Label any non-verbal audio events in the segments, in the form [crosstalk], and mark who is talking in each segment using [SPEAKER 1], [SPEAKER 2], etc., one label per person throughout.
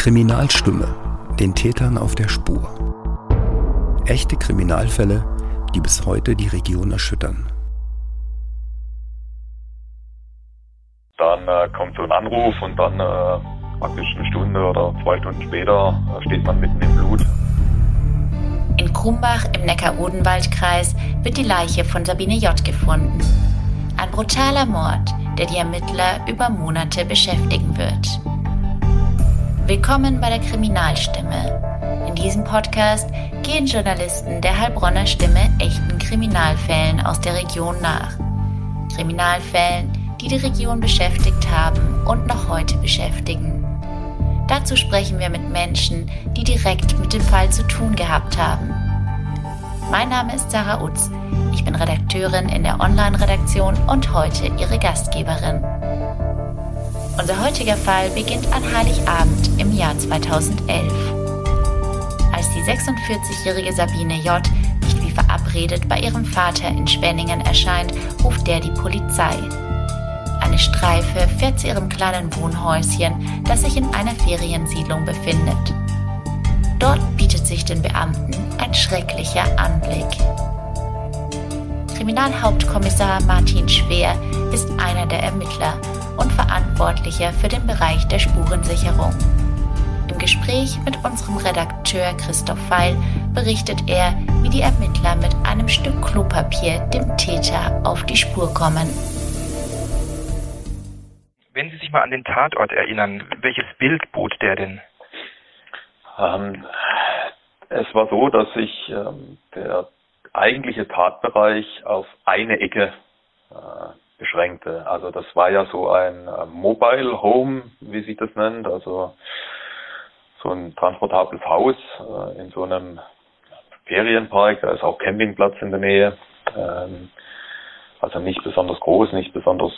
[SPEAKER 1] Kriminalstimme, den Tätern auf der Spur. Echte Kriminalfälle, die bis heute die Region erschüttern.
[SPEAKER 2] Dann äh, kommt so ein Anruf und dann äh, praktisch eine Stunde oder zwei Stunden später äh, steht man mitten im Blut.
[SPEAKER 3] In Krumbach im Neckar-Odenwald-Kreis wird die Leiche von Sabine J. gefunden. Ein brutaler Mord, der die Ermittler über Monate beschäftigen wird. Willkommen bei der Kriminalstimme. In diesem Podcast gehen Journalisten der Heilbronner Stimme echten Kriminalfällen aus der Region nach. Kriminalfällen, die die Region beschäftigt haben und noch heute beschäftigen. Dazu sprechen wir mit Menschen, die direkt mit dem Fall zu tun gehabt haben. Mein Name ist Sarah Utz. Ich bin Redakteurin in der Online-Redaktion und heute Ihre Gastgeberin. Unser heutiger Fall beginnt an Heiligabend im Jahr 2011. Als die 46-jährige Sabine J. nicht wie verabredet bei ihrem Vater in Schwenningen erscheint, ruft der die Polizei. Eine Streife fährt zu ihrem kleinen Wohnhäuschen, das sich in einer Feriensiedlung befindet. Dort bietet sich den Beamten ein schrecklicher Anblick. Kriminalhauptkommissar Martin Schwer ist einer der Ermittler und Verantwortlicher für den Bereich der Spurensicherung. Im Gespräch mit unserem Redakteur Christoph Feil berichtet er, wie die Ermittler mit einem Stück Klopapier dem Täter auf die Spur kommen.
[SPEAKER 4] Wenn Sie sich mal an den Tatort erinnern, welches Bild bot der denn?
[SPEAKER 2] Ähm, es war so, dass sich ähm, der eigentliche Tatbereich auf eine Ecke äh, beschränkte. Also das war ja so ein äh, Mobile Home, wie sich das nennt, also so ein transportables Haus äh, in so einem Ferienpark, da ist auch Campingplatz in der Nähe. Ähm, also nicht besonders groß, nicht besonders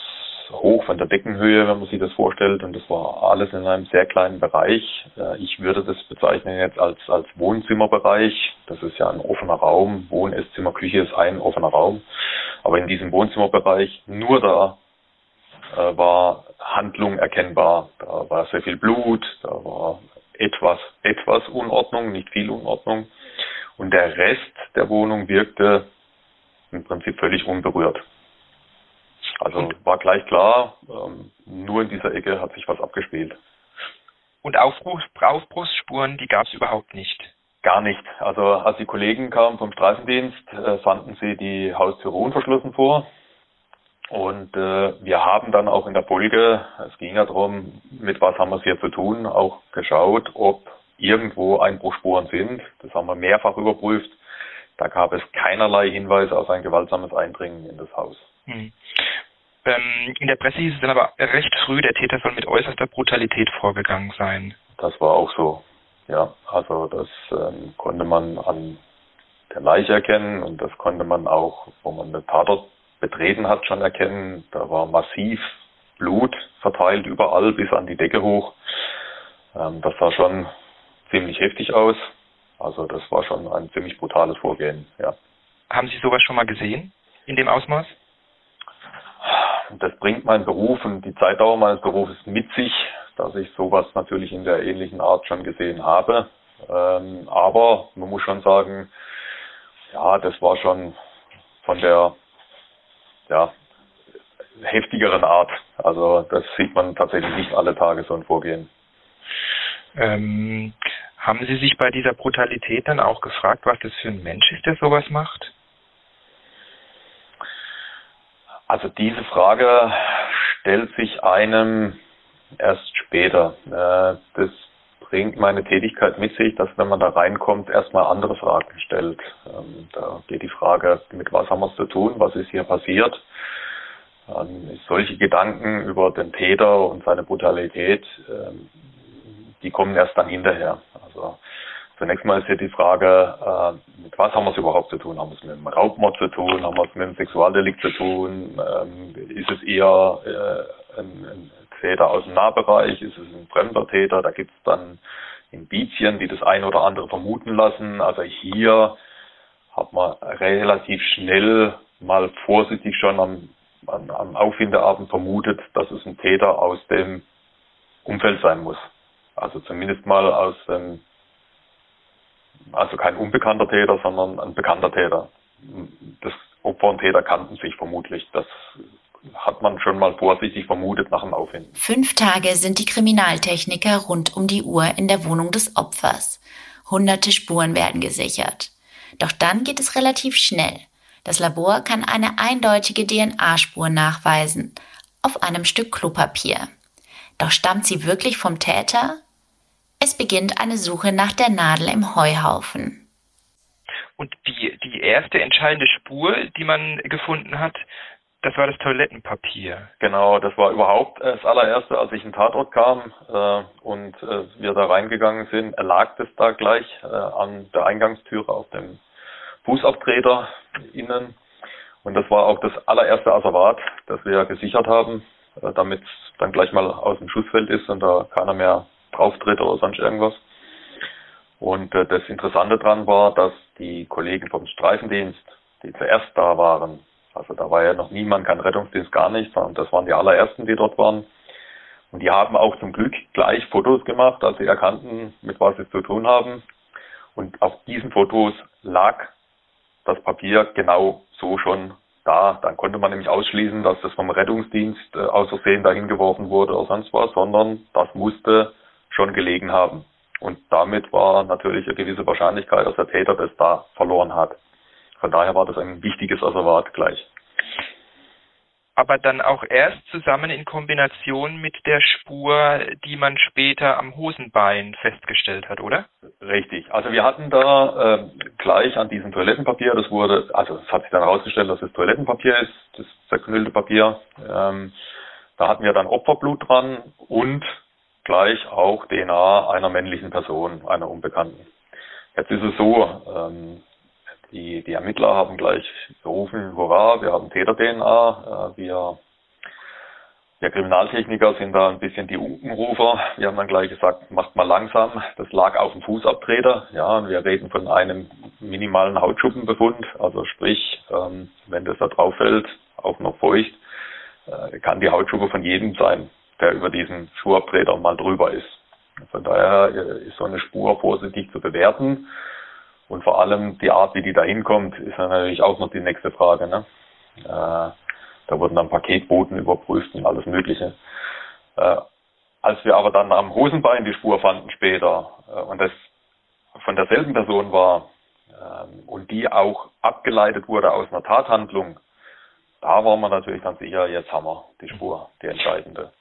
[SPEAKER 2] hoch von der Deckenhöhe, wenn man sich das vorstellt. Und das war alles in einem sehr kleinen Bereich. Äh, ich würde das bezeichnen jetzt als, als Wohnzimmerbereich. Das ist ja ein offener Raum. Wohn, Esszimmer, Küche ist ein offener Raum. Aber in diesem Wohnzimmerbereich, nur da äh, war Handlung erkennbar. Da war sehr viel Blut, da war etwas, etwas Unordnung, nicht viel Unordnung. Und der Rest der Wohnung wirkte im Prinzip völlig unberührt. Also war gleich klar, ähm, nur in dieser Ecke hat sich was abgespielt.
[SPEAKER 4] Und Aufbruch, Aufbruchsspuren, die gab es überhaupt nicht.
[SPEAKER 2] Gar nicht. Also als die Kollegen kamen vom Straßendienst, äh, fanden sie die Haustüre unverschlossen vor. Und äh, wir haben dann auch in der Folge, es ging ja darum, mit was haben wir es hier zu tun, auch geschaut, ob irgendwo Einbruchspuren sind. Das haben wir mehrfach überprüft. Da gab es keinerlei Hinweise auf ein gewaltsames Eindringen in das Haus. Hm.
[SPEAKER 4] Ähm, in der Presse hieß es dann aber recht früh, der Täter soll mit äußerster Brutalität vorgegangen sein.
[SPEAKER 2] Das war auch so. Ja, also das ähm, konnte man an der Leiche erkennen und das konnte man auch, wo man den Tatort betreten hat, schon erkennen. Da war massiv Blut verteilt überall bis an die Decke hoch. Ähm, das sah schon ziemlich heftig aus. Also das war schon ein ziemlich brutales Vorgehen, ja.
[SPEAKER 4] Haben Sie sowas schon mal gesehen in dem Ausmaß?
[SPEAKER 2] Das bringt mein Beruf und die Zeitdauer meines Berufes mit sich, dass ich sowas natürlich in der ähnlichen Art schon gesehen habe. Ähm, aber man muss schon sagen, ja, das war schon von der ja, heftigeren Art. Also das sieht man tatsächlich nicht alle Tage so ein Vorgehen.
[SPEAKER 4] Ähm, haben Sie sich bei dieser Brutalität dann auch gefragt, was das für ein Mensch ist, der sowas macht?
[SPEAKER 2] Also diese Frage stellt sich einem erst später. Äh, das bringt meine Tätigkeit mit sich, dass wenn man da reinkommt, erstmal andere Fragen stellt. Ähm, da geht die Frage, mit was haben wir es zu tun, was ist hier passiert. Solche Gedanken über den Täter und seine Brutalität, ähm, die kommen erst dann hinterher. Zunächst mal ist hier die Frage, äh, mit was haben wir es überhaupt zu tun? Haben wir es mit einem Raubmord zu tun? Haben wir es mit einem Sexualdelikt zu tun? Ähm, ist es eher äh, ein, ein Täter aus dem Nahbereich? Ist es ein fremder Täter? Da gibt es dann Indizien, die das eine oder andere vermuten lassen. Also hier hat man relativ schnell mal vorsichtig schon am, am, am Auffindeabend vermutet, dass es ein Täter aus dem Umfeld sein muss. Also zumindest mal aus dem, also kein unbekannter Täter, sondern ein bekannter Täter. Das Opfer und Täter kannten sich vermutlich. Das hat man schon mal vorsichtig vermutet nach dem Auffinden.
[SPEAKER 3] Fünf Tage sind die Kriminaltechniker rund um die Uhr in der Wohnung des Opfers. Hunderte Spuren werden gesichert. Doch dann geht es relativ schnell. Das Labor kann eine eindeutige DNA-Spur nachweisen auf einem Stück Klopapier. Doch stammt sie wirklich vom Täter? Es beginnt eine Suche nach der Nadel im Heuhaufen.
[SPEAKER 4] Und die, die erste entscheidende Spur, die man gefunden hat, das war das Toilettenpapier.
[SPEAKER 2] Genau, das war überhaupt das allererste, als ich in Tatort kam äh, und äh, wir da reingegangen sind, lag das da gleich äh, an der Eingangstüre auf dem Fußabtreter innen. Und das war auch das allererste Asservat, das wir gesichert haben, äh, damit es dann gleich mal aus dem Schussfeld ist und da keiner mehr drauftritt oder sonst irgendwas. Und äh, das Interessante dran war, dass die Kollegen vom Streifendienst, die zuerst da waren, also da war ja noch niemand, kein Rettungsdienst, gar nichts, sondern das waren die allerersten, die dort waren. Und die haben auch zum Glück gleich Fotos gemacht, als sie erkannten, mit was sie zu tun haben. Und auf diesen Fotos lag das Papier genau so schon da. Dann konnte man nämlich ausschließen, dass das vom Rettungsdienst äh, aus Versehen dahin geworfen wurde oder sonst was, sondern das musste schon gelegen haben. Und damit war natürlich eine gewisse Wahrscheinlichkeit, dass der Täter das da verloren hat. Von daher war das ein wichtiges Asservat gleich.
[SPEAKER 4] Aber dann auch erst zusammen in Kombination mit der Spur, die man später am Hosenbein festgestellt hat, oder?
[SPEAKER 2] Richtig. Also wir hatten da äh, gleich an diesem Toilettenpapier, das wurde, also es hat sich dann herausgestellt, dass es Toilettenpapier ist, das zerknüllte Papier. Ähm, da hatten wir dann Opferblut dran und gleich auch DNA einer männlichen Person, einer Unbekannten. Jetzt ist es so, ähm, die, die Ermittler haben gleich gerufen, hurra, wir haben Täter-DNA. Äh, wir, wir Kriminaltechniker sind da ein bisschen die Unkenrufer. Wir haben dann gleich gesagt, macht mal langsam. Das lag auf dem Fußabtreter. Ja, und wir reden von einem minimalen Hautschuppenbefund. Also sprich, ähm, wenn das da drauf fällt, auch noch feucht, äh, kann die Hautschuppe von jedem sein, der über diesen Schuhabtreter mal drüber ist. Von daher äh, ist so eine Spur vorsichtig zu bewerten. Und vor allem die Art, wie die da hinkommt, ist natürlich auch noch die nächste Frage. Ne? Äh, da wurden dann Paketboten überprüft und alles Mögliche. Äh, als wir aber dann am Hosenbein die Spur fanden später und das von derselben Person war äh, und die auch abgeleitet wurde aus einer Tathandlung, da waren wir natürlich dann sicher, jetzt haben wir die Spur, die entscheidende.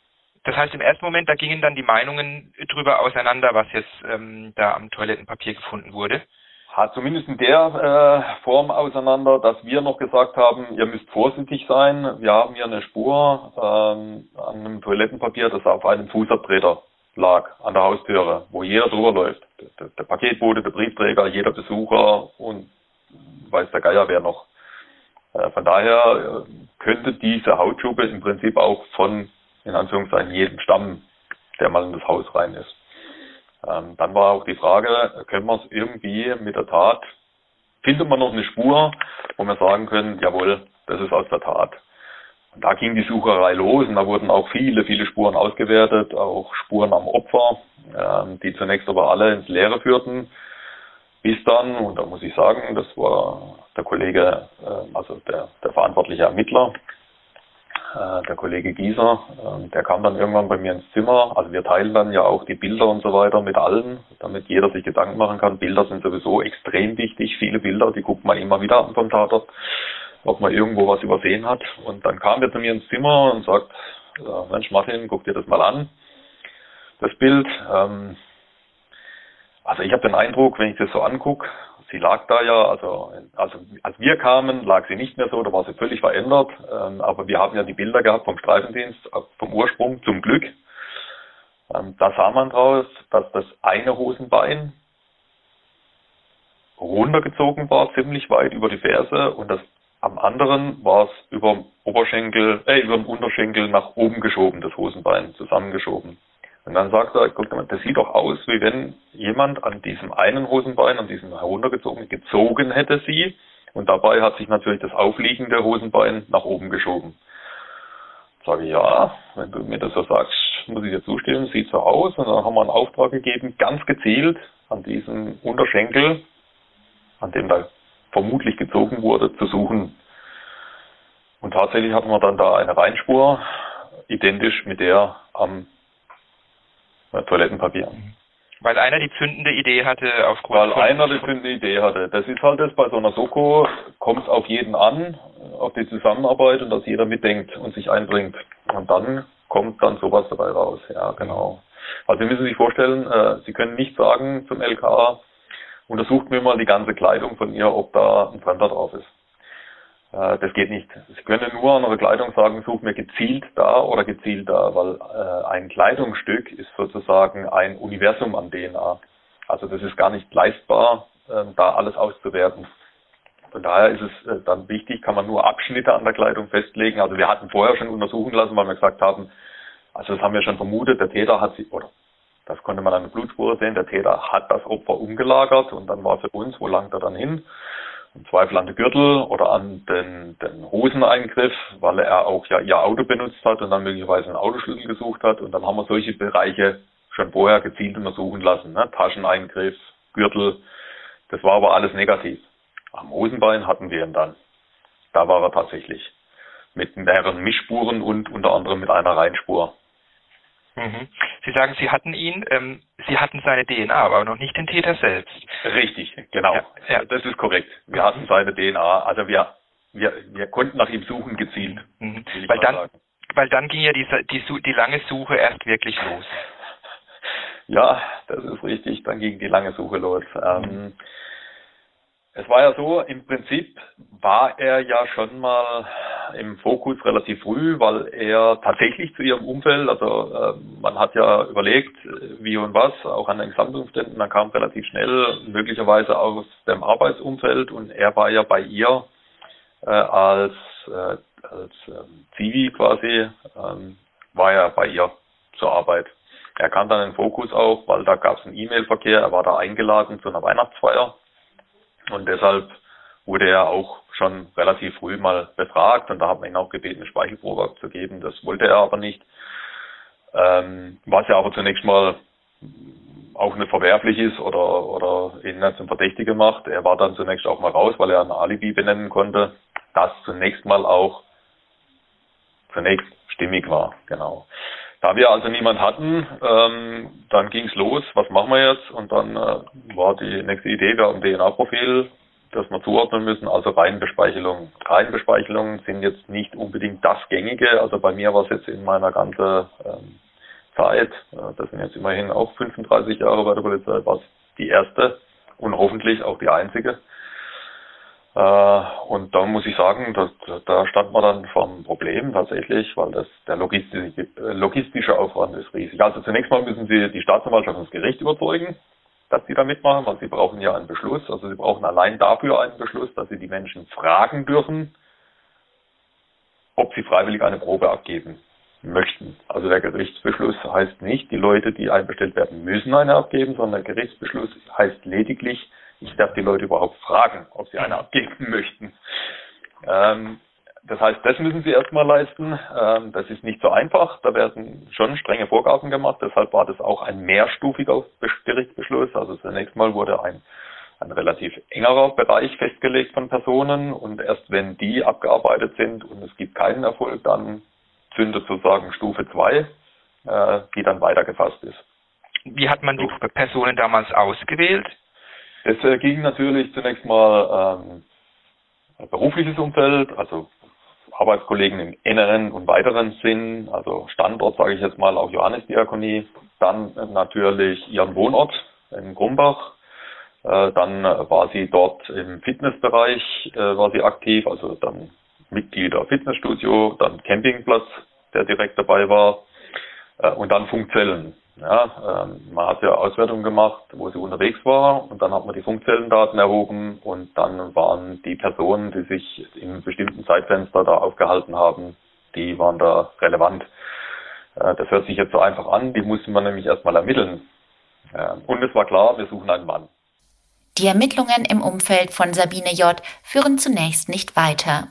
[SPEAKER 4] Das heißt, im ersten Moment, da gingen dann die Meinungen drüber auseinander, was jetzt ähm, da am Toilettenpapier gefunden wurde
[SPEAKER 2] hat zumindest in der äh, Form auseinander, dass wir noch gesagt haben, ihr müsst vorsichtig sein. Wir haben hier eine Spur ähm, an einem Toilettenpapier, das auf einem Fußabtreter lag, an der Haustüre, wo jeder drüber läuft. Der, der Paketbote, der Briefträger, jeder Besucher und weiß der Geier wer noch. Äh, von daher äh, könnte diese Hautschuppe im Prinzip auch von, in Anführungszeichen, jedem stammen, der mal in das Haus rein ist. Ähm, dann war auch die Frage, können wir es irgendwie mit der Tat, findet man noch eine Spur, wo wir sagen können, jawohl, das ist aus der Tat. Und da ging die Sucherei los und da wurden auch viele, viele Spuren ausgewertet, auch Spuren am Opfer, ähm, die zunächst aber alle ins Leere führten. Bis dann, und da muss ich sagen, das war der Kollege, äh, also der, der verantwortliche Ermittler, äh, der Kollege Gieser, äh, der kam dann irgendwann bei mir ins Zimmer. Also wir teilen dann ja auch die Bilder und so weiter mit allen, damit jeder sich Gedanken machen kann. Bilder sind sowieso extrem wichtig. Viele Bilder, die guckt man immer wieder an vom Tatort, ob man irgendwo was übersehen hat. Und dann kam er zu mir ins Zimmer und sagt, äh, Mensch Martin, guck dir das mal an, das Bild. Ähm, also ich habe den Eindruck, wenn ich das so angucke, sie lag da ja, also, also als wir kamen, lag sie nicht mehr so, da war sie völlig verändert. Ähm, aber wir haben ja die Bilder gehabt vom Streifendienst, äh, vom Ursprung zum Glück. Ähm, da sah man draus, dass das eine Hosenbein runtergezogen war, ziemlich weit über die Ferse und das am anderen war es über dem Oberschenkel, äh, über dem Unterschenkel nach oben geschoben, das Hosenbein zusammengeschoben. Und dann sagt er, guck mal, das sieht doch aus, wie wenn jemand an diesem einen Hosenbein, an diesem heruntergezogen, gezogen hätte sie. Und dabei hat sich natürlich das aufliegende Hosenbein nach oben geschoben. Sage ich, ja, wenn du mir das so sagst, muss ich dir zustimmen, sieht so aus. Und dann haben wir einen Auftrag gegeben, ganz gezielt an diesem Unterschenkel, an dem da vermutlich gezogen wurde, zu suchen. Und tatsächlich hatten wir dann da eine Reinspur, identisch mit der am Toilettenpapier.
[SPEAKER 4] Weil einer die zündende Idee hatte aufgrund
[SPEAKER 2] Weil einer die zündende Idee hatte. Das ist halt das bei so einer Soko, kommt es auf jeden an, auf die Zusammenarbeit und dass jeder mitdenkt und sich einbringt. Und dann kommt dann sowas dabei raus. Ja, genau. Also Sie müssen sich vorstellen, äh, Sie können nicht sagen zum LKA, untersucht mir mal die ganze Kleidung von ihr, ob da ein Fremder drauf ist. Äh, das geht nicht. Sie können nur an Ihrer Kleidung sagen, such mir gezielt da oder gezielt da, weil äh, ein Kleidungsstück ist sozusagen ein Universum an DNA. Also das ist gar nicht leistbar, äh, da alles auszuwerten. Von daher ist es äh, dann wichtig, kann man nur Abschnitte an der Kleidung festlegen. Also wir hatten vorher schon untersuchen lassen, weil wir gesagt haben, also das haben wir schon vermutet, der Täter hat sie, oder das konnte man an der Blutspur sehen, der Täter hat das Opfer umgelagert und dann war für uns, wo langt er dann hin? Im Zweifel an den Gürtel oder an den, den Hoseneingriff, weil er auch ja ihr Auto benutzt hat und dann möglicherweise einen Autoschlüssel gesucht hat. Und dann haben wir solche Bereiche schon vorher gezielt untersuchen lassen. Ne? Tascheneingriff, Gürtel. Das war aber alles negativ. Am Hosenbein hatten wir ihn dann. Da war er tatsächlich. Mit mehreren Mischspuren und unter anderem mit einer Reinspur.
[SPEAKER 4] Mhm. Sie sagen, Sie hatten ihn, ähm, Sie hatten seine DNA, aber noch nicht den Täter selbst.
[SPEAKER 2] Richtig, genau. Ja, ja. Das ist korrekt. Wir hatten seine DNA. Also wir, wir, wir konnten nach ihm suchen gezielt.
[SPEAKER 4] Mhm. Weil dann, weil dann ging ja die, die, die lange Suche erst wirklich los.
[SPEAKER 2] Ja, das ist richtig. Dann ging die lange Suche los. Ähm, mhm. Es war ja so, im Prinzip war er ja schon mal im Fokus relativ früh, weil er tatsächlich zu ihrem Umfeld, also äh, man hat ja überlegt, wie und was, auch an den Gesamtumständen, man kam relativ schnell möglicherweise aus dem Arbeitsumfeld und er war ja bei ihr äh, als, äh, als ähm, Zivi quasi, ähm, war er bei ihr zur Arbeit. Er kam dann in den Fokus auch, weil da gab es einen E-Mail-Verkehr, er war da eingeladen zu einer Weihnachtsfeier und deshalb wurde er auch schon relativ früh mal befragt und da hat man ihn auch gebeten, eine Speichelprobe abzugeben. Das wollte er aber nicht. Ähm, was ja aber zunächst mal auch nicht verwerflich ist oder, oder ihn nicht zum Verdächtigen macht. Er war dann zunächst auch mal raus, weil er ein Alibi benennen konnte, das zunächst mal auch zunächst stimmig war, genau. Da wir also niemand hatten, ähm, dann ging's los, was machen wir jetzt? Und dann äh, war die nächste Idee, wir haben DNA-Profil, das wir zuordnen müssen, also Reihenbespeichelung. Reihenbespeichelungen sind jetzt nicht unbedingt das Gängige, also bei mir war es jetzt in meiner ganzen ähm, Zeit, äh, das sind jetzt immerhin auch 35 Jahre bei der Polizei, war es die erste und hoffentlich auch die einzige. Äh, und da muss ich sagen, dass, da stand man dann vor einem Problem tatsächlich, weil das der logistische, logistische Aufwand ist riesig. Also zunächst mal müssen Sie die Staatsanwaltschaft und das Gericht überzeugen, dass Sie da mitmachen, weil Sie brauchen ja einen Beschluss. Also Sie brauchen allein dafür einen Beschluss, dass Sie die Menschen fragen dürfen, ob sie freiwillig eine Probe abgeben möchten. Also der Gerichtsbeschluss heißt nicht, die Leute, die einbestellt werden, müssen eine abgeben, sondern der Gerichtsbeschluss heißt lediglich, ich darf die Leute überhaupt fragen, ob sie eine abgeben [laughs] möchten. Ähm, das heißt, das müssen sie erstmal leisten. Ähm, das ist nicht so einfach. Da werden schon strenge Vorgaben gemacht. Deshalb war das auch ein mehrstufiger Gerichtsbeschluss. Also zunächst mal wurde ein, ein relativ engerer Bereich festgelegt von Personen und erst wenn die abgearbeitet sind und es gibt keinen Erfolg, dann zündet sozusagen Stufe 2, äh, die dann weitergefasst ist.
[SPEAKER 4] Wie hat man die Personen damals ausgewählt?
[SPEAKER 2] Es äh, ging natürlich zunächst mal ähm, berufliches Umfeld, also Arbeitskollegen im inneren und weiteren Sinn, also Standort, sage ich jetzt mal, auch Johannesdiakonie, dann natürlich ihren Wohnort in Grumbach, äh, dann war sie dort im Fitnessbereich, äh, war sie aktiv, also dann Mitglieder Fitnessstudio, dann Campingplatz, der direkt dabei war, äh, und dann Funkzellen. Ja, ähm, man hat ja Auswertungen gemacht, wo sie unterwegs war und dann hat man die Funkzellendaten erhoben und dann waren die Personen, die sich in bestimmten Zeitfenster da aufgehalten haben, die waren da relevant. Äh, das hört sich jetzt so einfach an, die musste man nämlich erstmal ermitteln. Äh, und es war klar, wir suchen einen Mann.
[SPEAKER 3] Die Ermittlungen im Umfeld von Sabine J. führen zunächst nicht weiter.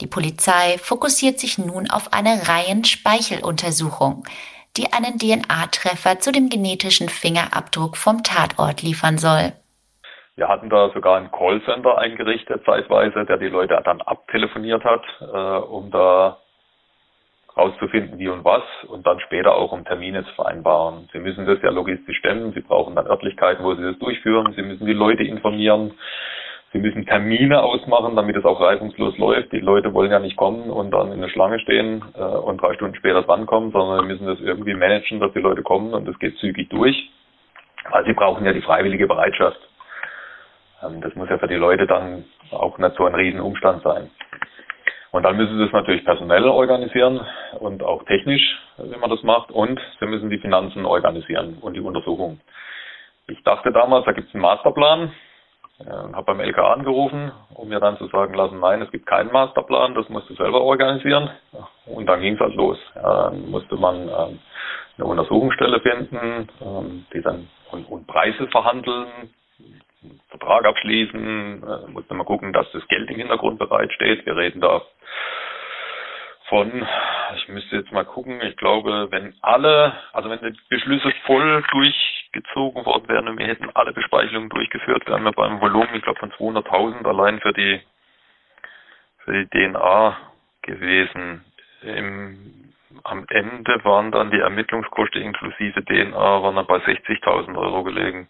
[SPEAKER 3] Die Polizei fokussiert sich nun auf eine Reihenspeicheruntersuchung, die einen DNA-Treffer zu dem genetischen Fingerabdruck vom Tatort liefern soll.
[SPEAKER 2] Wir hatten da sogar ein Callcenter eingerichtet zeitweise, der die Leute dann abtelefoniert hat, äh, um da rauszufinden, wie und was und dann später auch um Termine zu vereinbaren. Sie müssen das ja logistisch stemmen, Sie brauchen dann Örtlichkeiten, wo Sie das durchführen, Sie müssen die Leute informieren, Sie müssen Termine ausmachen, damit es auch reibungslos läuft. Die Leute wollen ja nicht kommen und dann in der Schlange stehen äh, und drei Stunden später drankommen, sondern wir müssen das irgendwie managen, dass die Leute kommen und das geht zügig durch. Weil sie brauchen ja die freiwillige Bereitschaft. Ähm, das muss ja für die Leute dann auch nicht so ein Riesenumstand sein. Und dann müssen sie es natürlich personell organisieren und auch technisch, wie man das macht. Und sie müssen die Finanzen organisieren und die Untersuchung. Ich dachte damals, da gibt es einen Masterplan, äh, habe beim LKA angerufen, um mir dann zu sagen lassen, nein, es gibt keinen Masterplan, das musst du selber organisieren. Und dann ging es halt los. Dann musste man ähm, eine Untersuchungsstelle finden, ähm, die dann und, und Preise verhandeln, Vertrag abschließen, äh, musste man gucken, dass das Geld im Hintergrund bereitsteht. Wir reden da von, ich müsste jetzt mal gucken, ich glaube, wenn alle, also wenn die Beschlüsse voll durchgezogen worden wären und wir hätten alle Bespeichelungen durchgeführt, wären wir beim Volumen, ich glaube, von 200.000 allein für die, für die DNA gewesen. Im, am Ende waren dann die Ermittlungskosten inklusive DNA waren dann bei 60.000 Euro gelegen.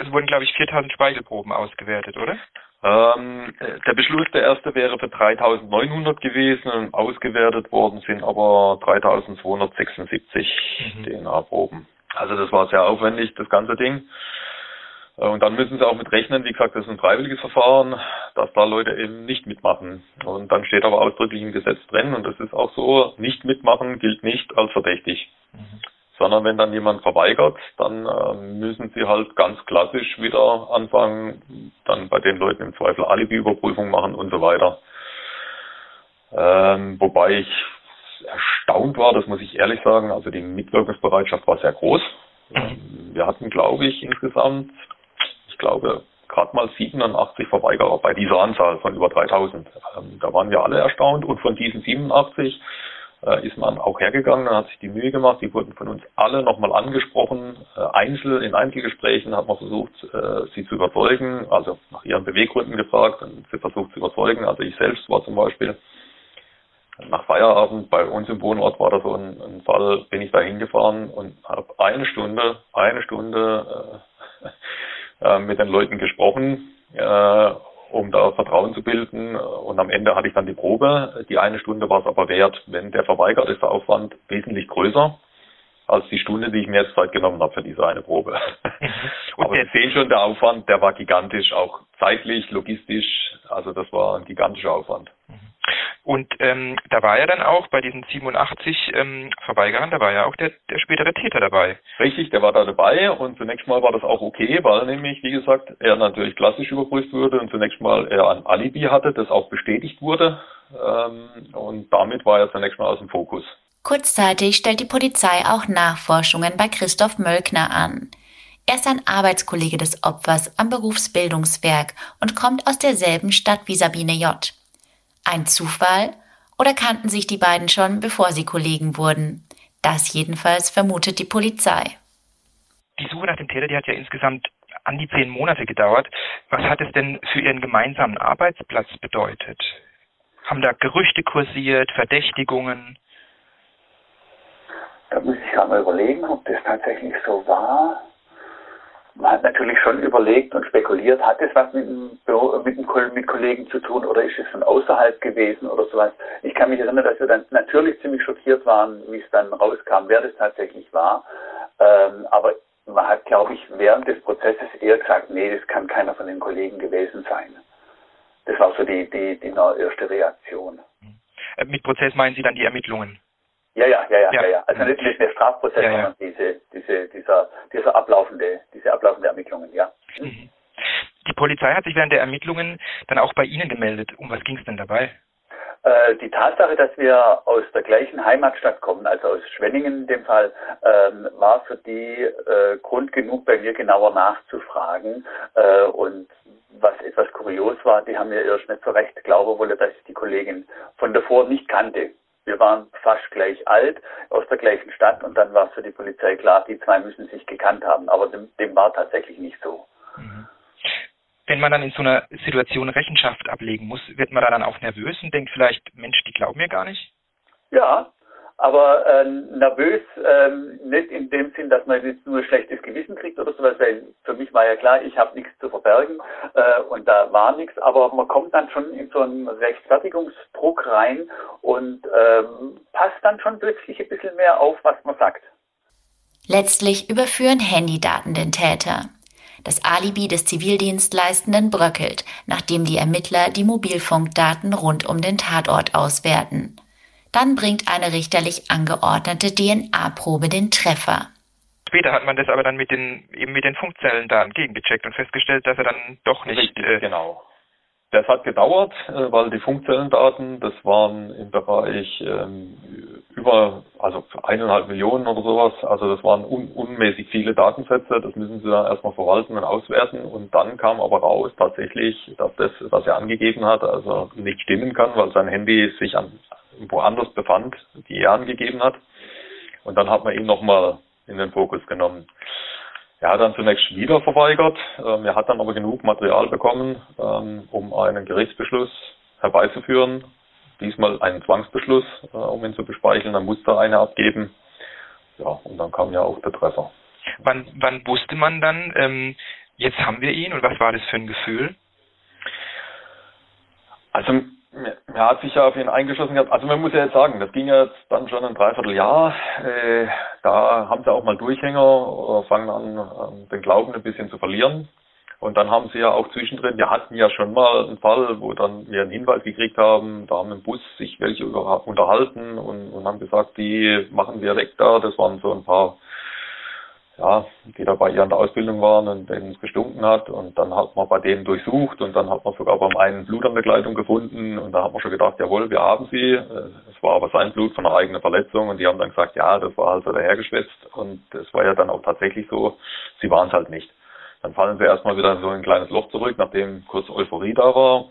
[SPEAKER 4] Es wurden, glaube ich, 4.000 Speichelproben ausgewertet, oder?
[SPEAKER 2] Ähm, der Beschluss der erste wäre für 3.900 gewesen und ausgewertet worden sind aber 3.276 mhm. DNA-Proben. Also das war sehr aufwendig, das ganze Ding. Äh, und dann müssen sie auch mit rechnen, wie gesagt, das ist ein freiwilliges Verfahren, dass da Leute eben nicht mitmachen. Und dann steht aber ausdrücklich im Gesetz drin, und das ist auch so, nicht mitmachen gilt nicht als verdächtig. Mhm sondern wenn dann jemand verweigert, dann äh, müssen sie halt ganz klassisch wieder anfangen, dann bei den Leuten im Zweifel Alibi-Überprüfung machen und so weiter. Ähm, wobei ich erstaunt war, das muss ich ehrlich sagen, also die Mitwirkungsbereitschaft war sehr groß. Mhm. Wir hatten, glaube ich, insgesamt, ich glaube, gerade mal 87 Verweigerer bei dieser Anzahl von über 3000. Ähm, da waren wir alle erstaunt und von diesen 87 äh, ist man auch hergegangen und hat sich die Mühe gemacht. Die wurden von uns alle nochmal angesprochen. Äh, einzel, in Einzelgesprächen hat man versucht, äh, sie zu überzeugen, also nach ihren Beweggründen gefragt und sie versucht zu überzeugen. Also ich selbst war zum Beispiel nach Feierabend bei uns im Wohnort war da so ein, ein Fall, bin ich da hingefahren und habe eine Stunde, eine Stunde äh, [laughs] äh, mit den Leuten gesprochen äh, um da Vertrauen zu bilden. Und am Ende hatte ich dann die Probe. Die eine Stunde war es aber wert. Wenn der verweigert, ist der Aufwand wesentlich größer als die Stunde, die ich mir jetzt Zeit genommen habe für diese eine Probe. Mhm. [laughs] aber Sie sehen schon, der Aufwand, der war gigantisch, auch zeitlich, logistisch. Also das war ein gigantischer Aufwand.
[SPEAKER 4] Und ähm, da war ja dann auch bei diesen 87 ähm, Verweigerern, da war ja auch der, der spätere Täter dabei.
[SPEAKER 2] Richtig, der war da dabei und zunächst mal war das auch okay, weil nämlich, wie gesagt, er natürlich klassisch überprüft wurde und zunächst mal er ein Alibi hatte, das auch bestätigt wurde ähm, und damit war er zunächst mal aus dem Fokus.
[SPEAKER 3] Kurzzeitig stellt die Polizei auch Nachforschungen bei Christoph Mölkner an. Er ist ein Arbeitskollege des Opfers am Berufsbildungswerk und kommt aus derselben Stadt wie Sabine J. Ein Zufall? Oder kannten sich die beiden schon, bevor sie Kollegen wurden? Das jedenfalls vermutet die Polizei.
[SPEAKER 4] Die Suche nach dem Täter, die hat ja insgesamt an die zehn Monate gedauert. Was hat es denn für Ihren gemeinsamen Arbeitsplatz bedeutet? Haben da Gerüchte kursiert, Verdächtigungen?
[SPEAKER 5] Da muss ich gerade mal überlegen, ob das tatsächlich so war man hat natürlich schon überlegt und spekuliert, hat es was mit, dem mit, dem, mit Kollegen zu tun oder ist es von außerhalb gewesen oder sowas. Ich kann mich erinnern, dass wir dann natürlich ziemlich schockiert waren, wie es dann rauskam, wer das tatsächlich war. Ähm, aber man hat, glaube ich, während des Prozesses eher gesagt, nee, das kann keiner von den Kollegen gewesen sein. Das war so die, die, die erste Reaktion.
[SPEAKER 4] Äh, mit Prozess meinen Sie dann die Ermittlungen?
[SPEAKER 5] Ja, ja, ja, ja, ja. ja. Also nicht, nicht der Strafprozess, ja, ja. diese, diese, dieser, dieser ablaufende, diese ablaufende Ermittlungen, ja. Mhm.
[SPEAKER 4] Die Polizei hat sich während der Ermittlungen dann auch bei Ihnen gemeldet. Um was ging es denn dabei?
[SPEAKER 5] Äh, die Tatsache, dass wir aus der gleichen Heimatstadt kommen, also aus Schwenningen in dem Fall, ähm, war für die äh, Grund genug, bei mir genauer nachzufragen. Äh, und was etwas kurios war, die haben mir erst nicht so recht glauben wollen, dass ich die Kollegin von davor nicht kannte. Wir waren fast gleich alt, aus der gleichen Stadt und dann war es für die Polizei klar, die zwei müssen sich gekannt haben, aber dem, dem war tatsächlich nicht so. Mhm.
[SPEAKER 4] Wenn man dann in so einer Situation Rechenschaft ablegen muss, wird man da dann auch nervös und denkt vielleicht, Mensch, die glauben mir gar nicht?
[SPEAKER 5] Ja, aber äh, nervös ähm, nicht in dem Sinn, dass man jetzt nur schlechtes Gewissen kriegt oder sowas, weil für mich war ja klar, ich habe nichts zu verbergen äh, und da war nichts, aber man kommt dann schon in so einen Rechtfertigungsdruck rein und ähm, passt dann schon plötzlich ein bisschen mehr auf, was man sagt.
[SPEAKER 3] Letztlich überführen Handydaten den Täter. Das Alibi des Zivildienstleistenden bröckelt, nachdem die Ermittler die Mobilfunkdaten rund um den Tatort auswerten. Dann bringt eine richterlich angeordnete DNA-Probe den Treffer.
[SPEAKER 4] Später hat man das aber dann mit den eben mit den Funkzellen da gegengecheckt und festgestellt, dass er dann doch nicht.
[SPEAKER 2] Richtig, äh, genau. Das hat gedauert, äh, weil die Funkzellendaten, das waren im Bereich ähm, über, also eineinhalb Millionen oder sowas, also das waren un unmäßig viele Datensätze, das müssen sie dann erstmal verwalten und auswerten und dann kam aber raus tatsächlich, dass das, was er angegeben hat, also nicht stimmen kann, weil sein Handy sich an, woanders befand, die er angegeben hat. Und dann hat man ihn nochmal in den Fokus genommen. Er hat dann zunächst wieder verweigert. Ähm, er hat dann aber genug Material bekommen, ähm, um einen Gerichtsbeschluss herbeizuführen. Diesmal einen Zwangsbeschluss, äh, um ihn zu bespeicheln. Dann musste er eine abgeben. Ja, und dann kam ja auch der Treffer.
[SPEAKER 4] Wann, wann wusste man dann, ähm, jetzt haben wir ihn und was war das für ein Gefühl?
[SPEAKER 2] Also er hat sich ja auf ihn eingeschlossen gehabt. Also man muss ja jetzt sagen, das ging jetzt dann schon ein Dreivierteljahr. Äh, da haben sie auch mal Durchhänger oder fangen an, den Glauben ein bisschen zu verlieren. Und dann haben sie ja auch zwischendrin, wir hatten ja schon mal einen Fall, wo dann wir einen Hinweis gekriegt haben, da haben im Bus sich welche unterhalten und, und haben gesagt, die machen wir weg da. Das waren so ein paar ja, die dabei ja in der Ausbildung waren und denen es gestunken hat. Und dann hat man bei denen durchsucht und dann hat man sogar beim einen Blut an der Kleidung gefunden und da hat man schon gedacht, jawohl, wir haben sie. Es war aber sein Blut von einer eigenen Verletzung und die haben dann gesagt, ja, das war halt so dahergeschwätzt und es war ja dann auch tatsächlich so, sie waren es halt nicht. Dann fallen sie erstmal wieder in so ein kleines Loch zurück, nachdem kurz Euphorie da war.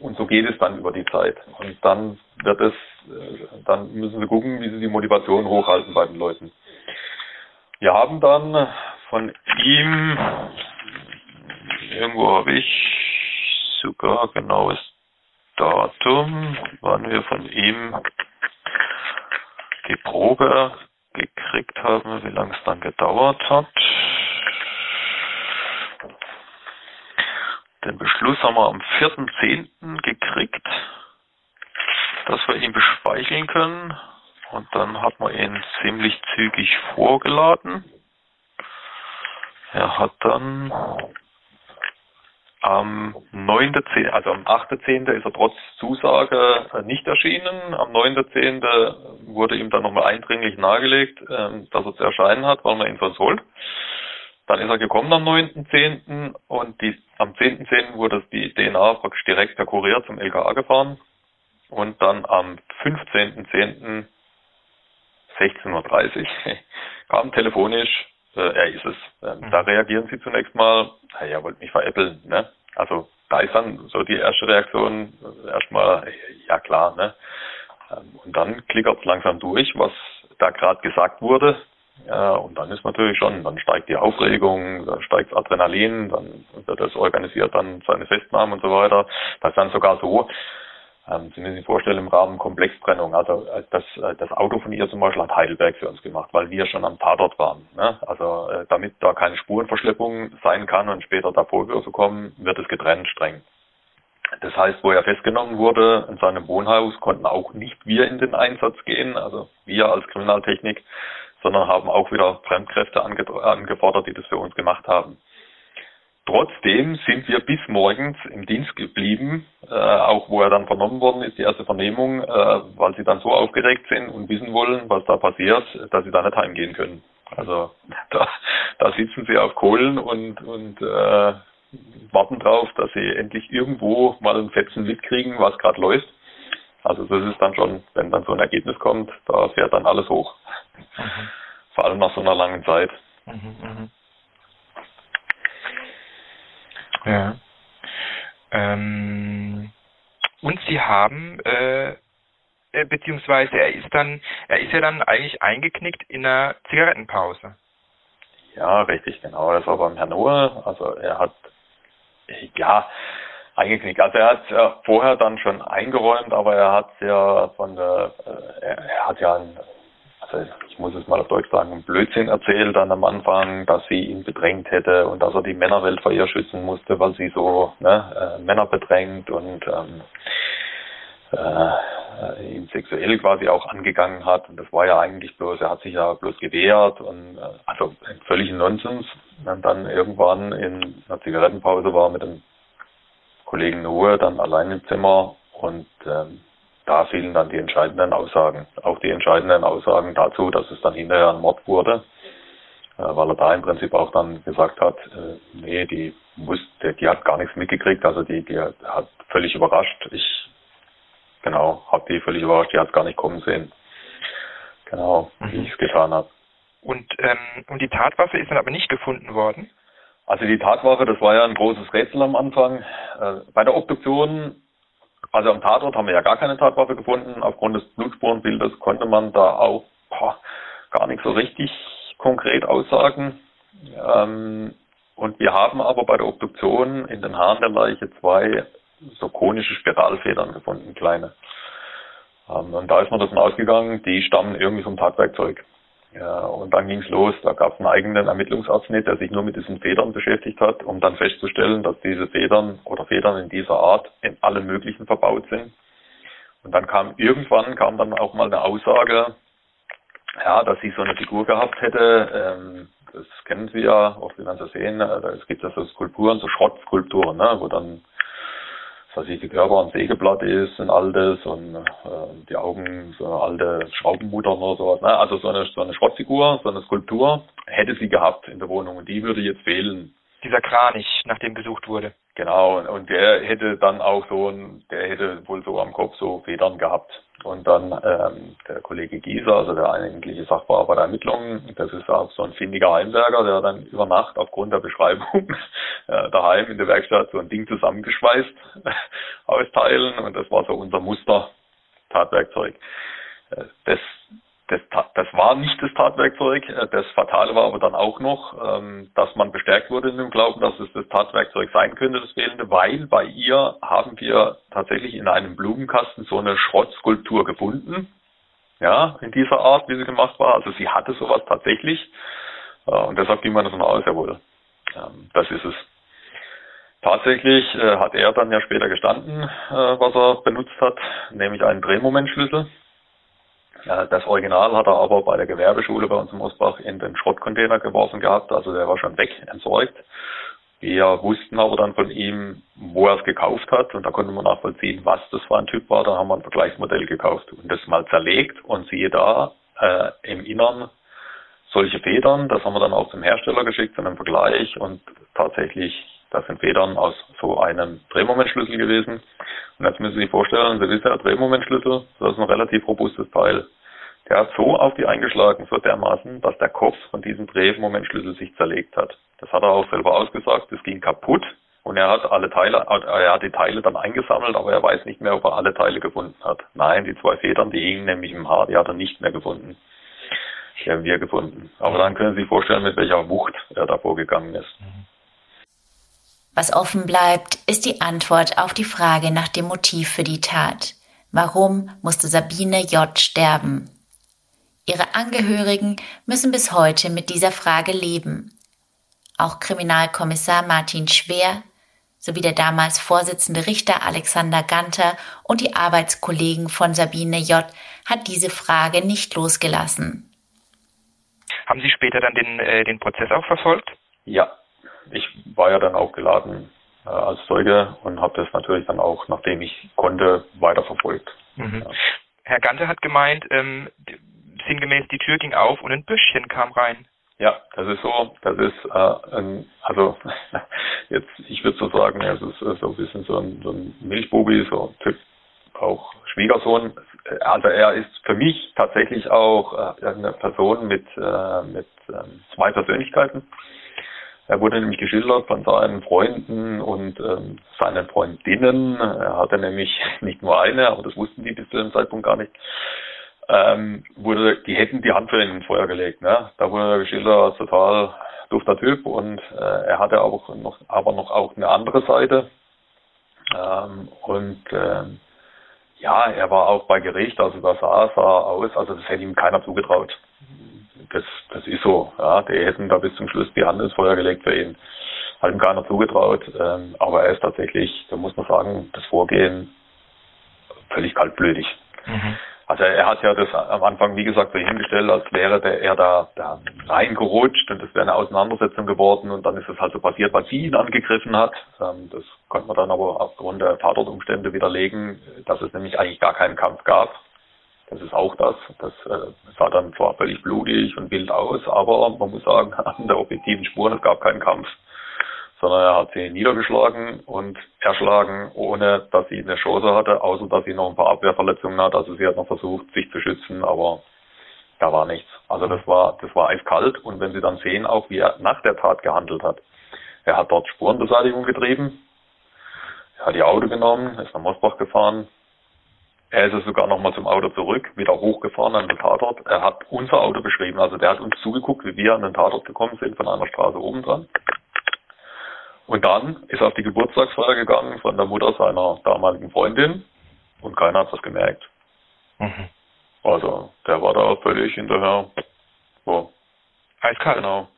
[SPEAKER 2] Und so geht es dann über die Zeit. Und dann wird es, dann müssen sie gucken, wie sie die Motivation hochhalten bei den Leuten. Wir haben dann von ihm, irgendwo habe ich sogar genaues Datum, wann wir von ihm die Probe gekriegt haben, wie lange es dann gedauert hat. Den Beschluss haben wir am 4.10. gekriegt, dass wir ihn bespeicheln können. Und dann hat man ihn ziemlich zügig vorgeladen. Er hat dann am 9.10., also am 8.10. ist er trotz Zusage äh, nicht erschienen. Am 9.10. wurde ihm dann nochmal eindringlich nahegelegt, ähm, dass er zu erscheinen hat, weil man ihn sonst holt. Dann ist er gekommen am 9.10. und die, am 10.10. .10. wurde die DNA praktisch direkt per Kurier zum LKA gefahren. Und dann am 15.10. 16.30 Uhr [laughs] kam telefonisch, äh, er ist es. Ähm, mhm. Da reagieren sie zunächst mal, hey, er wollte mich veräppeln. Ne? Also da ist dann so die erste Reaktion äh, erstmal, ja klar. Ne? Ähm, und dann klickert es langsam durch, was da gerade gesagt wurde. Ja, und dann ist natürlich schon, dann steigt die Aufregung, dann steigt Adrenalin, dann wird es organisiert, dann seine Festnahme und so weiter. Das ist dann sogar so, ähm, Sie müssen sich vorstellen, im Rahmen Komplextrennung. Also äh, das, äh, das Auto von ihr zum Beispiel hat Heidelberg für uns gemacht, weil wir schon am Tatort waren. Ne? Also äh, damit da keine Spurenverschleppung sein kann und später da Vorwürfe kommen, wird es getrennt streng. Das heißt, wo er festgenommen wurde, in seinem Wohnhaus konnten auch nicht wir in den Einsatz gehen, also wir als Kriminaltechnik, sondern haben auch wieder Fremdkräfte angefordert, die das für uns gemacht haben. Trotzdem sind wir bis morgens im Dienst geblieben, äh, auch wo er dann vernommen worden ist, die erste Vernehmung, äh, weil sie dann so aufgeregt sind und wissen wollen, was da passiert, dass sie da nicht heimgehen können. Also da, da sitzen sie auf Kohlen und, und äh, warten drauf, dass sie endlich irgendwo mal ein Fetzen mitkriegen, was gerade läuft. Also das ist dann schon, wenn dann so ein Ergebnis kommt, da fährt dann alles hoch. Mhm. Vor allem nach so einer langen Zeit. Mhm, mh.
[SPEAKER 4] Ja. Ähm, und Sie haben äh, äh, beziehungsweise er ist dann, er ist ja dann eigentlich eingeknickt in einer Zigarettenpause.
[SPEAKER 2] Ja, richtig, genau. Das war beim Herrn Noah. Also er hat, ja, eingeknickt. Also er hat ja vorher dann schon eingeräumt, aber er hat ja von der, äh, er, er hat ja ein, also ich muss es mal auf Deutsch sagen, Blödsinn erzählt dann am Anfang, dass sie ihn bedrängt hätte und dass er die Männerwelt vor ihr schützen musste, weil sie so ne, äh, Männer bedrängt und ähm, äh, ihn sexuell quasi auch angegangen hat. Und das war ja eigentlich bloß, er hat sich ja bloß gewehrt und äh, also völlig Nonsens. Und dann irgendwann in einer Zigarettenpause war mit dem Kollegen Nohe dann allein im Zimmer und ähm, da fielen dann die entscheidenden Aussagen. Auch die entscheidenden Aussagen dazu, dass es dann hinterher ein Mord wurde, äh, weil er da im Prinzip auch dann gesagt hat, äh, nee, die muss, die, hat gar nichts mitgekriegt, also die, die hat völlig überrascht. Ich genau, habe die völlig überrascht, die hat es gar nicht kommen sehen. Genau, mhm. wie ich es getan habe.
[SPEAKER 4] Und, ähm, und die Tatwaffe ist dann aber nicht gefunden worden?
[SPEAKER 2] Also die Tatwaffe, das war ja ein großes Rätsel am Anfang. Äh, bei der Obduktion, also am Tatort haben wir ja gar keine Tatwaffe gefunden. Aufgrund des Blutspurenbildes konnte man da auch boah, gar nicht so richtig konkret aussagen. Ähm, und wir haben aber bei der Obduktion in den Haaren der Leiche zwei so konische Spiralfedern gefunden, kleine. Ähm, und da ist man davon ausgegangen, die stammen irgendwie vom Tatwerkzeug. Ja, und dann ging's los. Da gab es einen eigenen Ermittlungsabschnitt, der sich nur mit diesen Federn beschäftigt hat, um dann festzustellen, dass diese Federn oder Federn in dieser Art in allen möglichen verbaut sind. Und dann kam irgendwann kam dann auch mal eine Aussage, ja, dass sie so eine Figur gehabt hätte. Ähm, das kennen Sie ja, auch wie man so sehen. Äh, es gibt ja so Skulpturen, so Schrottskulpturen, ne, wo dann dass ich die Körper ein Sägeblatt ist, ein altes und äh, die Augen so eine alte Schraubenmutter oder sowas. Ne? Also so eine, so eine Schrottfigur, so eine Skulptur hätte sie gehabt in der Wohnung und die würde jetzt fehlen.
[SPEAKER 4] Dieser Kranich, nach dem gesucht wurde.
[SPEAKER 2] Genau, und, der hätte dann auch so ein, der hätte wohl so am Kopf so Federn gehabt. Und dann ähm, der Kollege Gieser, also der eigentliche Sachbearbeiter Ermittlungen, das ist auch so ein findiger Heimwerker, der dann über Nacht aufgrund der Beschreibung [laughs] äh, daheim in der Werkstatt so ein Ding zusammengeschweißt [laughs] aus Teilen und das war so unser Muster Tatwerkzeug. Äh, das das, das war nicht das Tatwerkzeug. Äh, das Fatale war aber dann auch noch, ähm, dass man bestärkt wurde in dem Glauben, dass es das Tatwerkzeug sein könnte, das fehlende, weil bei ihr haben wir tatsächlich in einem Blumenkasten so eine Schrottskulptur gefunden. Ja, in dieser Art, wie sie gemacht war. Also sie hatte sowas tatsächlich. Äh, und deshalb ging man davon aus, jawohl, ähm, das ist es. Tatsächlich äh, hat er dann ja später gestanden, was er benutzt hat, nämlich einen Drehmomentschlüssel das Original hat er aber bei der Gewerbeschule bei uns im Ostbach in den Schrottcontainer geworfen gehabt, also der war schon weg, entsorgt. Wir wussten aber dann von ihm, wo er es gekauft hat. Und da konnte man nachvollziehen, was das für ein Typ war. Da haben wir ein Vergleichsmodell gekauft und das mal zerlegt. Und siehe da, äh, im Innern solche Federn, das haben wir dann auch zum Hersteller geschickt zu einem Vergleich. Und tatsächlich, das sind Federn aus so einem Drehmomentschlüssel gewesen. Und jetzt müssen Sie sich vorstellen, Sie wissen ja, Drehmomentschlüssel, das ist ein relativ robustes Teil. Der hat so auf die eingeschlagen, so dermaßen, dass der Kopf von diesem Drehmomentschlüssel sich zerlegt hat. Das hat er auch selber ausgesagt, das ging kaputt und er hat alle Teile, er hat die Teile dann eingesammelt, aber er weiß nicht mehr, ob er alle Teile gefunden hat. Nein, die zwei Federn, die hingen nämlich im Haar, die hat er nicht mehr gefunden. Die haben wir gefunden. Aber dann können Sie sich vorstellen, mit welcher Wucht er da vorgegangen ist.
[SPEAKER 3] Was offen bleibt, ist die Antwort auf die Frage nach dem Motiv für die Tat. Warum musste Sabine J. sterben? Ihre Angehörigen müssen bis heute mit dieser Frage leben. Auch Kriminalkommissar Martin Schwer sowie der damals Vorsitzende Richter Alexander Ganter und die Arbeitskollegen von Sabine J. hat diese Frage nicht losgelassen.
[SPEAKER 4] Haben Sie später dann den, äh, den Prozess auch verfolgt?
[SPEAKER 2] Ja, ich war ja dann auch geladen äh, als Zeuge und habe das natürlich dann auch, nachdem ich konnte, weiterverfolgt. Mhm.
[SPEAKER 4] Ja. Herr Ganter hat gemeint, ähm, sinngemäß die Tür ging auf und ein Büschchen kam rein.
[SPEAKER 2] Ja, das ist so, das ist äh, ein, also [laughs] jetzt, ich würde so sagen, es ist äh, so ein bisschen so ein, so ein Milchbubi, so ein Typ, auch Schwiegersohn. Also er ist für mich tatsächlich auch äh, eine Person mit, äh, mit äh, zwei Persönlichkeiten. Er wurde nämlich geschildert von seinen Freunden und ähm, seinen Freundinnen. Er hatte nämlich [laughs] nicht nur eine, aber das wussten die bis zu dem Zeitpunkt gar nicht. Ähm, wurde, die hätten die Hand für ihn ins Feuer gelegt. Ne? Da wurde er geschildert als total dufter Typ und äh, er hatte auch noch, aber noch auch eine andere Seite. Ähm, und ähm, ja, er war auch bei Gericht, also da sah, sah aus, also das hätte ihm keiner zugetraut das, das ist so. Ja, die hätten da bis zum Schluss die Hand ins Feuer gelegt für ihn. Hat ihm keiner zugetraut. Ähm, aber er ist tatsächlich, da muss man sagen, das Vorgehen völlig kaltblütig. Mhm. Also er hat ja das am Anfang, wie gesagt, so hingestellt, als wäre der, er da, da reingerutscht und es wäre eine Auseinandersetzung geworden und dann ist es halt so passiert, weil sie ihn angegriffen hat. Ähm, das konnte man dann aber aufgrund der Tatortumstände widerlegen, dass es nämlich eigentlich gar keinen Kampf gab. Das ist auch das. Das äh, sah dann zwar völlig blutig und wild aus, aber man muss sagen, [laughs] an der objektiven Spuren, es gab keinen Kampf. Sondern er hat sie niedergeschlagen und erschlagen, ohne dass sie eine Chance hatte, außer dass sie noch ein paar Abwehrverletzungen hat. Also sie hat noch versucht, sich zu schützen, aber da war nichts. Also das war, das war eiskalt und wenn Sie dann sehen, auch wie er nach der Tat gehandelt hat. Er hat dort Spurenbeseitigung getrieben, er hat die Auto genommen, ist nach Mosbach gefahren, er ist sogar nochmal zum Auto zurück, wieder hochgefahren an den Tatort. Er hat unser Auto beschrieben, also der hat uns zugeguckt, wie wir an den Tatort gekommen sind, von einer Straße oben dran. Und dann ist er auf die Geburtstagsfeier gegangen von der Mutter seiner damaligen Freundin und keiner hat was gemerkt. Mhm. Also der war da völlig hinterher. So.
[SPEAKER 4] Eiskalt. Genau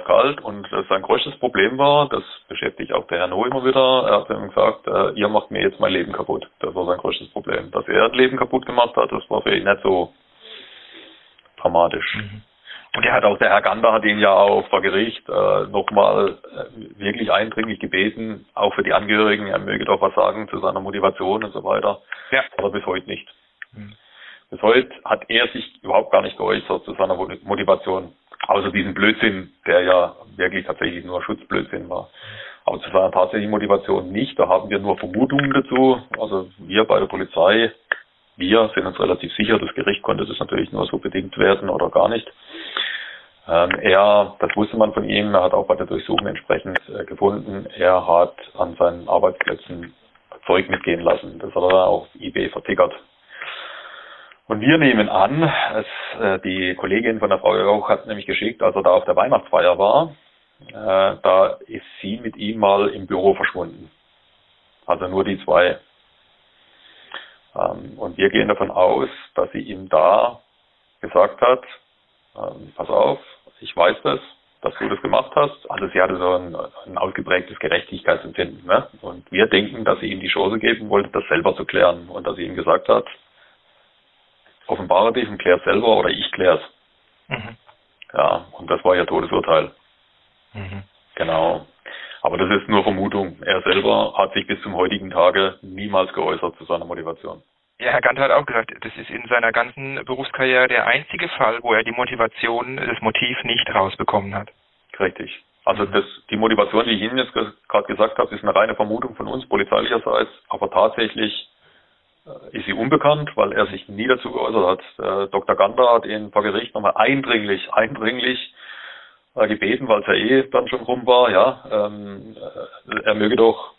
[SPEAKER 2] kalt und äh, sein größtes Problem war, das beschäftigt auch der Herr No immer wieder, er hat ihm gesagt, äh, ihr macht mir jetzt mein Leben kaputt. Das war sein größtes Problem. Dass er das Leben kaputt gemacht hat, das war für ihn nicht so dramatisch. Mhm. Und er hat auch, der Herr Gander hat ihn ja auch vor Gericht äh, nochmal äh, wirklich eindringlich gebeten, auch für die Angehörigen, er möge doch was sagen zu seiner Motivation und so weiter. Ja. Aber bis heute nicht. Mhm. Bis heute hat er sich überhaupt gar nicht geäußert zu seiner Motivation. Außer diesen Blödsinn, der ja wirklich tatsächlich nur Schutzblödsinn war. Aber zu seiner tatsächlichen Motivation nicht. Da haben wir nur Vermutungen dazu. Also wir bei der Polizei, wir sind uns relativ sicher, das Gericht konnte das natürlich nur so bedingt werden oder gar nicht. Ähm, er, das wusste man von ihm, er hat auch bei der Durchsuchung entsprechend äh, gefunden, er hat an seinen Arbeitsplätzen Zeug mitgehen lassen. Das hat er auch eBay vertickert. Und wir nehmen an, es, äh, die Kollegin von der Frau Rauch hat nämlich geschickt, als er da auf der Weihnachtsfeier war, äh, da ist sie mit ihm mal im Büro verschwunden. Also nur die zwei. Ähm, und wir gehen davon aus, dass sie ihm da gesagt hat, ähm, pass auf, ich weiß das, dass du das gemacht hast. Also sie hatte so ein, ein ausgeprägtes Gerechtigkeitsempfinden. Ne? Und wir denken, dass sie ihm die Chance geben wollte, das selber zu klären. Und dass sie ihm gesagt hat, offenbare dich und klär selber oder ich klär's. Mhm. Ja, und das war ihr Todesurteil. Mhm. Genau. Aber das ist nur Vermutung. Er selber hat sich bis zum heutigen Tage niemals geäußert zu seiner Motivation.
[SPEAKER 4] Ja, Herr Ganter hat auch gesagt, das ist in seiner ganzen Berufskarriere der einzige Fall, wo er die Motivation, das Motiv nicht rausbekommen hat.
[SPEAKER 2] Richtig. Also mhm. das, die Motivation, die ich Ihnen jetzt gerade gesagt habe, ist eine reine Vermutung von uns polizeilicherseits, aber tatsächlich ist sie unbekannt, weil er sich nie dazu geäußert hat. Der Dr. Gander hat ihn vor Gericht nochmal eindringlich, eindringlich äh, gebeten, weil es ja eh dann schon rum war, ja, ähm, äh, er möge doch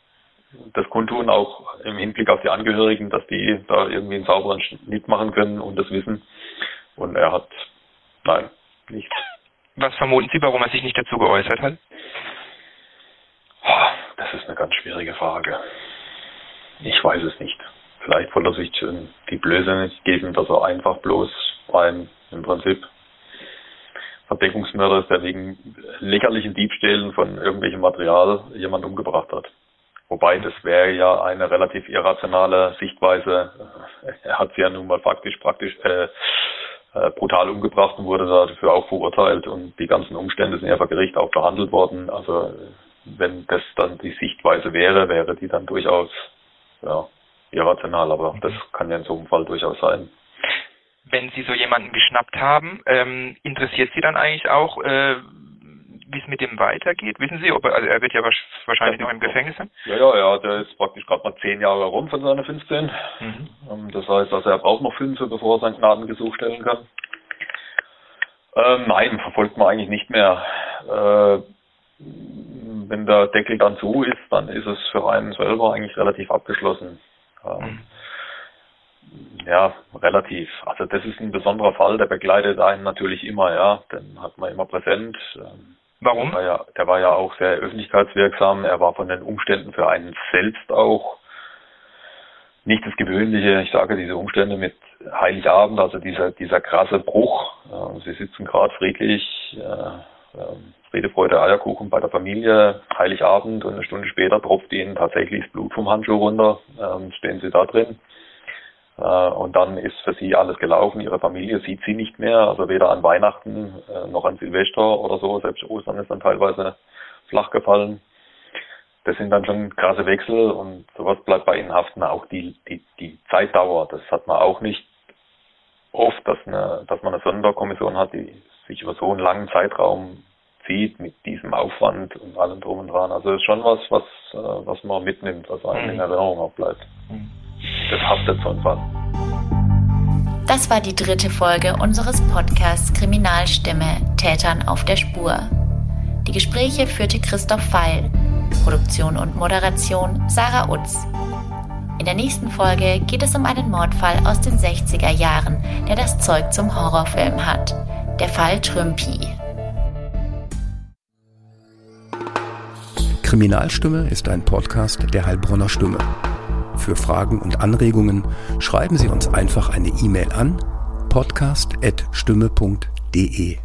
[SPEAKER 2] das kundtun, auch im Hinblick auf die Angehörigen, dass die da irgendwie einen sauberen Schnitt machen können und das wissen. Und er hat, nein, nicht.
[SPEAKER 4] Was vermuten Sie, warum er sich nicht dazu geäußert hat?
[SPEAKER 2] Das ist eine ganz schwierige Frage. Ich weiß es nicht. Vielleicht wollte er sich die Blöße nicht geben, dass er einfach bloß ein im Prinzip Verdeckungsmörder ist, der wegen lächerlichen Diebstählen von irgendwelchem Material jemand umgebracht hat. Wobei das wäre ja eine relativ irrationale Sichtweise. [laughs] Er hat sie ja nun mal faktisch praktisch äh, äh, brutal umgebracht und wurde dafür auch verurteilt und die ganzen Umstände sind ja vor Gericht auch behandelt worden. Also wenn das dann die Sichtweise wäre, wäre die dann durchaus ja, irrational, aber das kann ja in so einem Fall durchaus sein.
[SPEAKER 4] Wenn Sie so jemanden geschnappt haben, ähm, interessiert Sie dann eigentlich auch, äh, wie es mit dem weitergeht? Wissen Sie, ob er, also er wird ja wahrscheinlich noch im Gefängnis sein?
[SPEAKER 2] Ja, ja, ja, der ist praktisch gerade mal zehn Jahre rum von seinen 15. Mhm. Ähm, das heißt, also er braucht noch fünf, bevor er sein Gnadengesuch stellen kann. Ähm, nein, verfolgt man eigentlich nicht mehr. Äh, wenn der Deckel dann zu ist, dann ist es für einen selber eigentlich relativ abgeschlossen. Ähm, mhm. Ja, relativ. Also das ist ein besonderer Fall, der begleitet einen natürlich immer, ja. Den hat man immer präsent. Ähm,
[SPEAKER 4] Warum?
[SPEAKER 2] Der war, ja, der war ja auch sehr öffentlichkeitswirksam. Er war von den Umständen für einen selbst auch nicht das Gewöhnliche. Ich sage diese Umstände mit Heiligabend, also dieser, dieser krasse Bruch. Sie sitzen gerade friedlich, äh, Friede, Freude, Eierkuchen bei der Familie, Heiligabend und eine Stunde später tropft ihnen tatsächlich das Blut vom Handschuh runter, ähm, stehen sie da drin. Äh, und dann ist für sie alles gelaufen. Ihre Familie sieht sie nicht mehr, also weder an Weihnachten äh, noch an Silvester oder so. Selbst Ostern ist dann teilweise flach gefallen. Das sind dann schon krasse Wechsel und sowas bleibt bei ihnen haften. Auch die, die, die Zeitdauer, das hat man auch nicht oft, dass, eine, dass man eine Sonderkommission hat, die sich über so einen langen Zeitraum zieht mit diesem Aufwand und allem drum und dran. Also das ist schon was, was, äh, was man mitnimmt, was einem in mhm. Erinnerung auch bleibt. Mhm. Das haftet so ein Fall.
[SPEAKER 3] Das war die dritte Folge unseres Podcasts Kriminalstimme Tätern auf der Spur. Die Gespräche führte Christoph Feil, Produktion und Moderation Sarah Utz. In der nächsten Folge geht es um einen Mordfall aus den 60er Jahren, der das Zeug zum Horrorfilm hat. Der Fall Trümpi.
[SPEAKER 1] Kriminalstimme ist ein Podcast der Heilbronner Stimme. Für Fragen und Anregungen schreiben Sie uns einfach eine E-Mail an podcast.stimme.de.